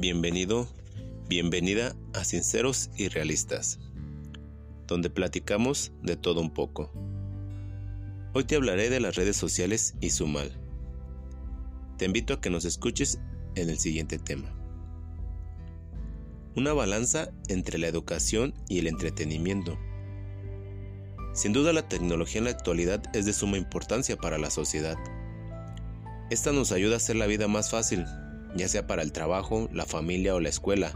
Bienvenido, bienvenida a Sinceros y Realistas, donde platicamos de todo un poco. Hoy te hablaré de las redes sociales y su mal. Te invito a que nos escuches en el siguiente tema. Una balanza entre la educación y el entretenimiento. Sin duda la tecnología en la actualidad es de suma importancia para la sociedad. Esta nos ayuda a hacer la vida más fácil, ya sea para el trabajo, la familia o la escuela.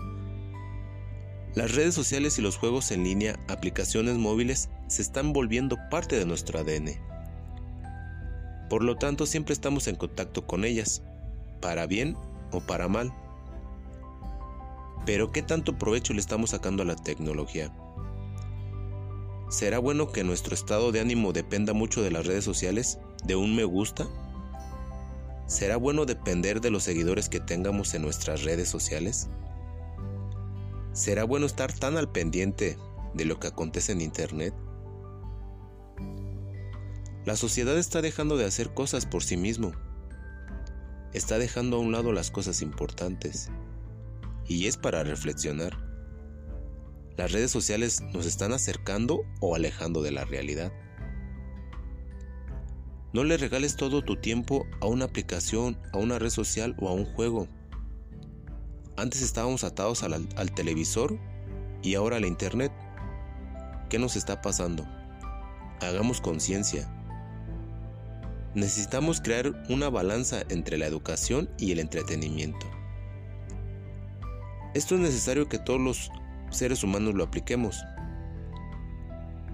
Las redes sociales y los juegos en línea, aplicaciones móviles, se están volviendo parte de nuestro ADN. Por lo tanto, siempre estamos en contacto con ellas, para bien o para mal. Pero ¿qué tanto provecho le estamos sacando a la tecnología? ¿Será bueno que nuestro estado de ánimo dependa mucho de las redes sociales, de un me gusta ¿Será bueno depender de los seguidores que tengamos en nuestras redes sociales? ¿Será bueno estar tan al pendiente de lo que acontece en Internet? La sociedad está dejando de hacer cosas por sí mismo. Está dejando a un lado las cosas importantes. Y es para reflexionar. Las redes sociales nos están acercando o alejando de la realidad. No le regales todo tu tiempo a una aplicación, a una red social o a un juego. Antes estábamos atados al, televisor y ahora a la internet. ¿Qué nos está pasando? Hagamos conciencia. Necesitamos crear una balanza entre la educación y el entretenimiento. Esto es necesario que todos los seres humanos lo apliquemos.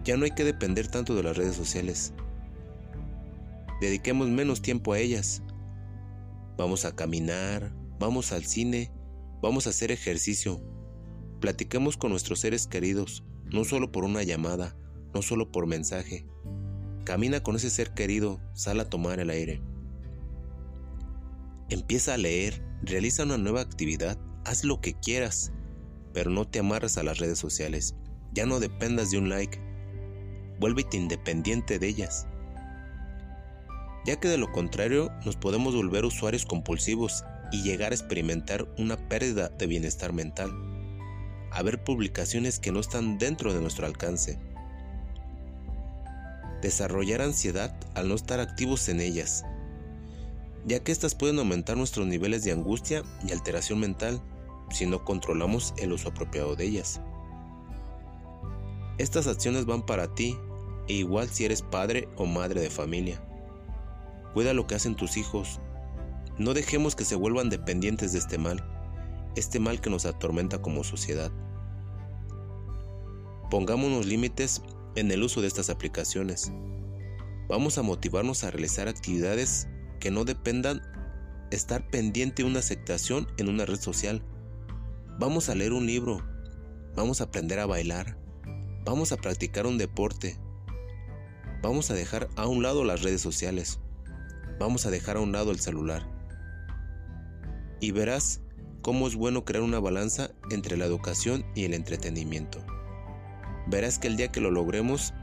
Ya no hay que depender tanto de las redes sociales dediquemos menos tiempo a ellas. Vamos a caminar, vamos al cine, vamos a hacer ejercicio. Platiquemos con nuestros seres queridos, no solo por una llamada, no solo por mensaje. Camina con ese ser querido, sal a tomar el aire. Empieza a leer, realiza una nueva actividad, haz lo que quieras, pero no te amarras a las redes sociales. Ya no dependas de un like. Vuélvete independiente de ellas ya que de lo contrario nos podemos volver usuarios compulsivos y llegar a experimentar una pérdida de bienestar mental, a ver publicaciones que no están dentro de nuestro alcance, desarrollar ansiedad al no estar activos en ellas, ya que estas pueden aumentar nuestros niveles de angustia y alteración mental si no controlamos el uso apropiado de ellas. Estas acciones van para ti e igual si eres padre o madre de familia. Cuida lo que hacen tus hijos. No dejemos que se vuelvan dependientes de este mal, este mal que nos atormenta como sociedad. Pongámonos límites en el uso de estas aplicaciones. Vamos a motivarnos a realizar actividades que no dependan estar pendiente de una aceptación en una red social. Vamos a leer un libro, vamos a aprender a bailar, vamos a practicar un deporte, vamos a dejar a un lado las redes sociales vamos a dejar a un lado el celular. Y verás cómo es bueno crear una balanza entre la educación y el entretenimiento. Verás que el día que lo logremos,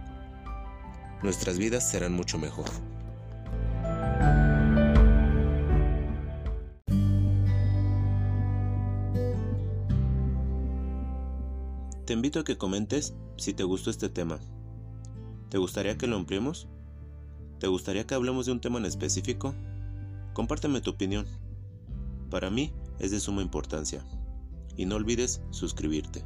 nuestras vidas serán mucho mejor. Te invito a que comentes si te gustó este tema. ¿Te gustaría que lo ampliemos? ¿Te gustaría que hablemos de un tema en específico? Compárteme tu opinión. Para mí es de suma importancia. Y no olvides suscribirte.